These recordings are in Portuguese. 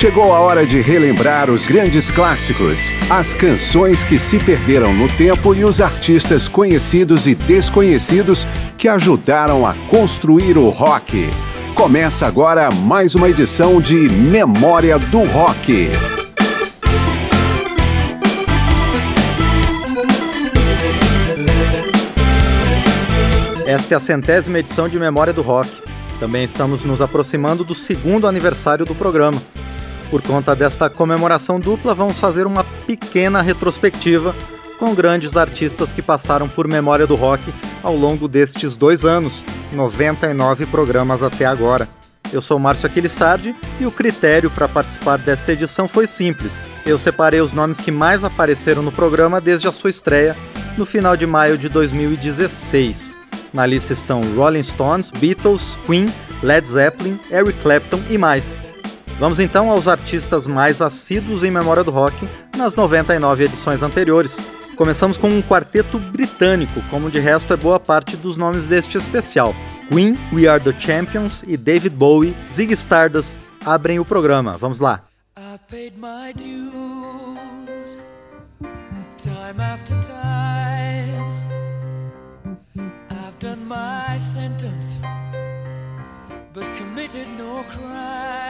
Chegou a hora de relembrar os grandes clássicos, as canções que se perderam no tempo e os artistas conhecidos e desconhecidos que ajudaram a construir o rock. Começa agora mais uma edição de Memória do Rock. Esta é a centésima edição de Memória do Rock. Também estamos nos aproximando do segundo aniversário do programa. Por conta desta comemoração dupla, vamos fazer uma pequena retrospectiva com grandes artistas que passaram por Memória do Rock ao longo destes dois anos, 99 programas até agora. Eu sou Márcio Aquilissardi e o critério para participar desta edição foi simples. Eu separei os nomes que mais apareceram no programa desde a sua estreia no final de maio de 2016. Na lista estão Rolling Stones, Beatles, Queen, Led Zeppelin, Eric Clapton e mais. Vamos então aos artistas mais assíduos em memória do rock nas 99 edições anteriores. Começamos com um quarteto britânico, como de resto é boa parte dos nomes deste especial. Queen, We Are the Champions e David Bowie, Ziggy Stardust abrem o programa. Vamos lá. but committed no crime.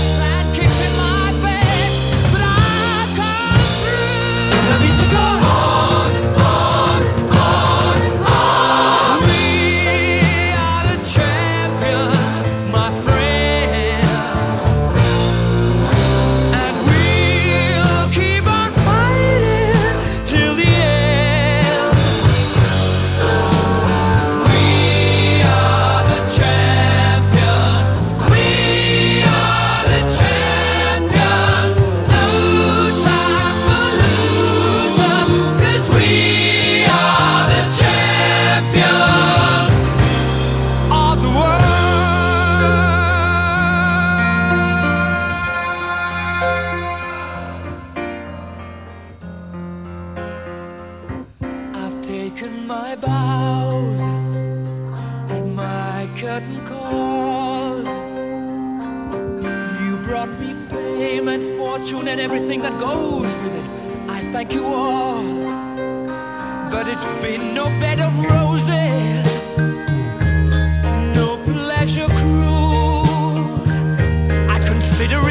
but it's been no bed of roses, no pleasure cruise. I consider it.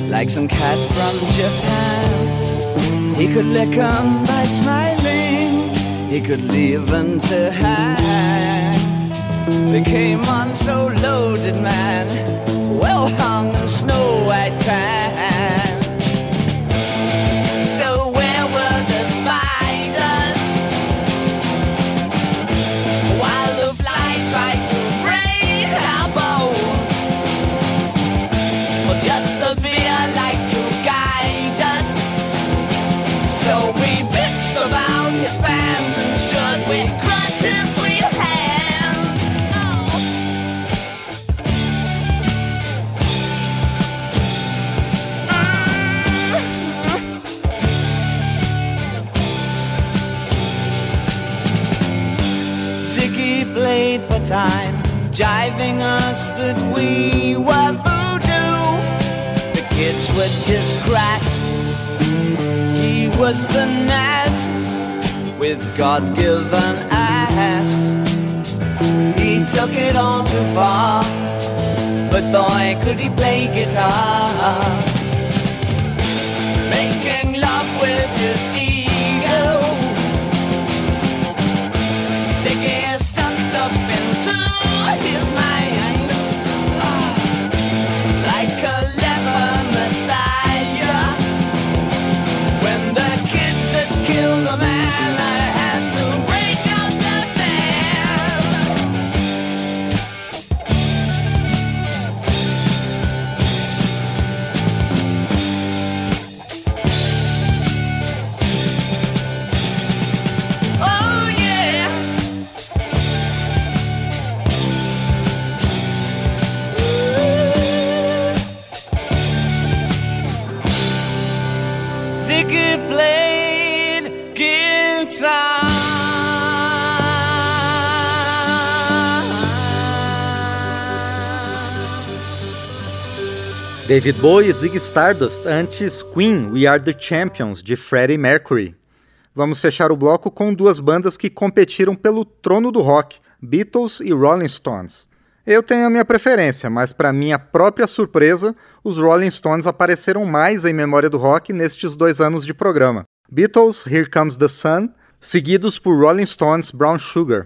like some cat from Japan. He could lick 'em by smiling, he could leave them to hang. They came on so loaded, man, well hung in snow white tan. That we were voodoo. The kids were just crass. He was the Nas with God given ass. He took it all too far, but boy, could he play guitar. David Bowie Ziggy Stardust, antes Queen, We Are The Champions, de Freddie Mercury. Vamos fechar o bloco com duas bandas que competiram pelo trono do rock, Beatles e Rolling Stones. Eu tenho a minha preferência, mas para minha própria surpresa, os Rolling Stones apareceram mais em memória do rock nestes dois anos de programa. Beatles, Here Comes the Sun, seguidos por Rolling Stones, Brown Sugar.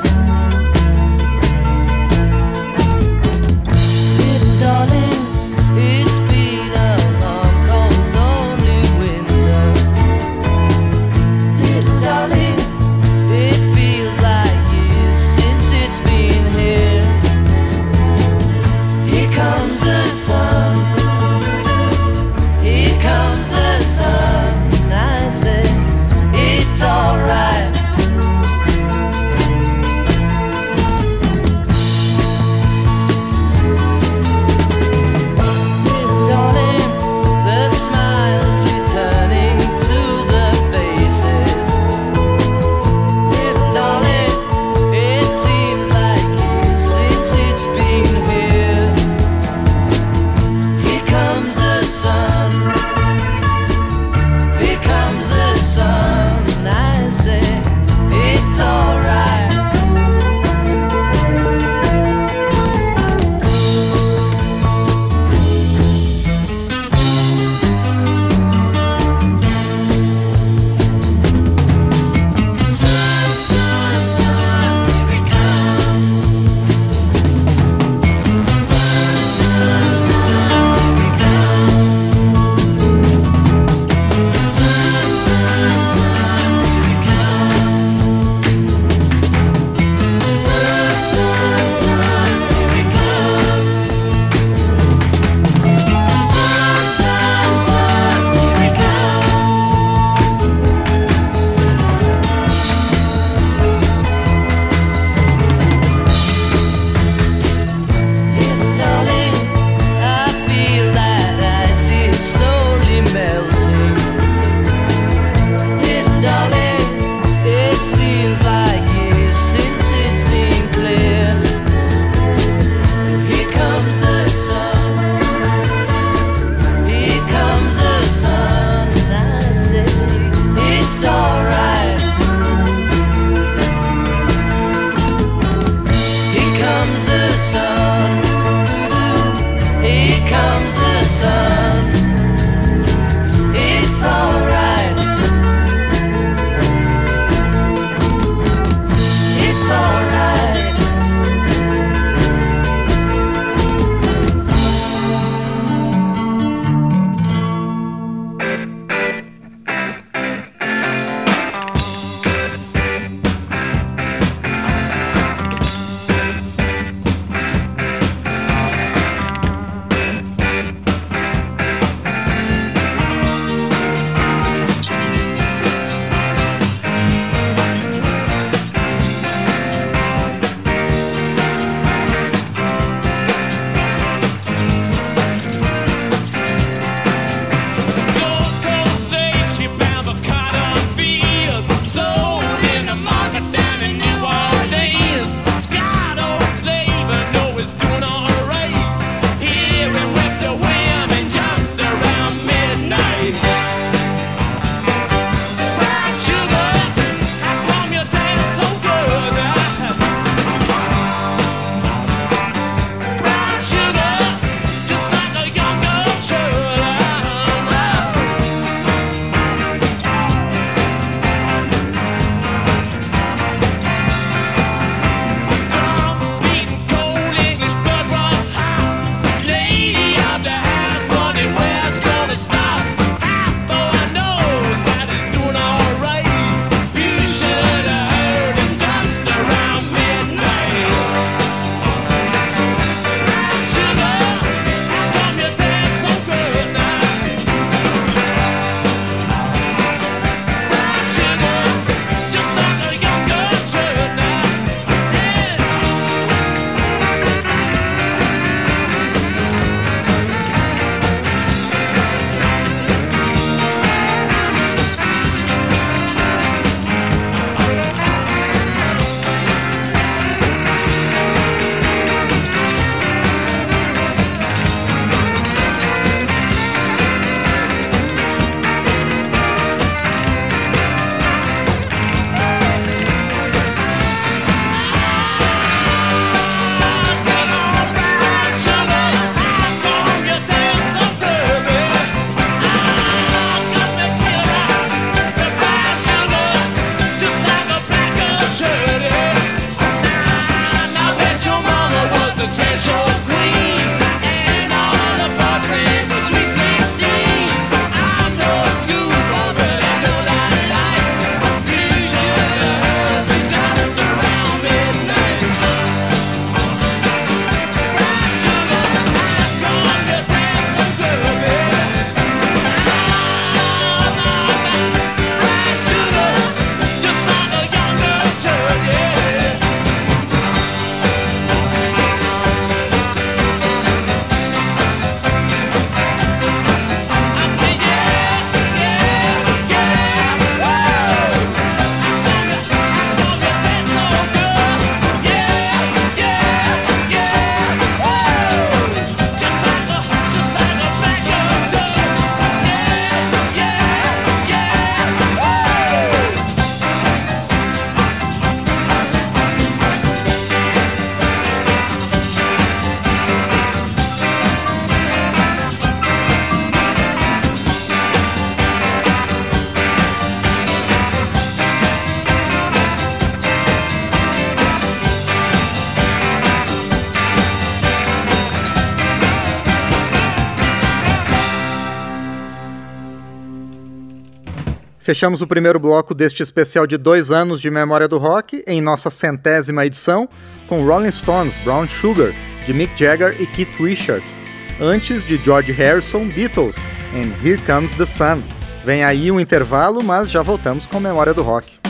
Fechamos o primeiro bloco deste especial de dois anos de Memória do Rock, em nossa centésima edição, com Rolling Stones, Brown Sugar, de Mick Jagger e Keith Richards, antes de George Harrison, Beatles, and Here Comes the Sun. Vem aí um intervalo, mas já voltamos com Memória do Rock.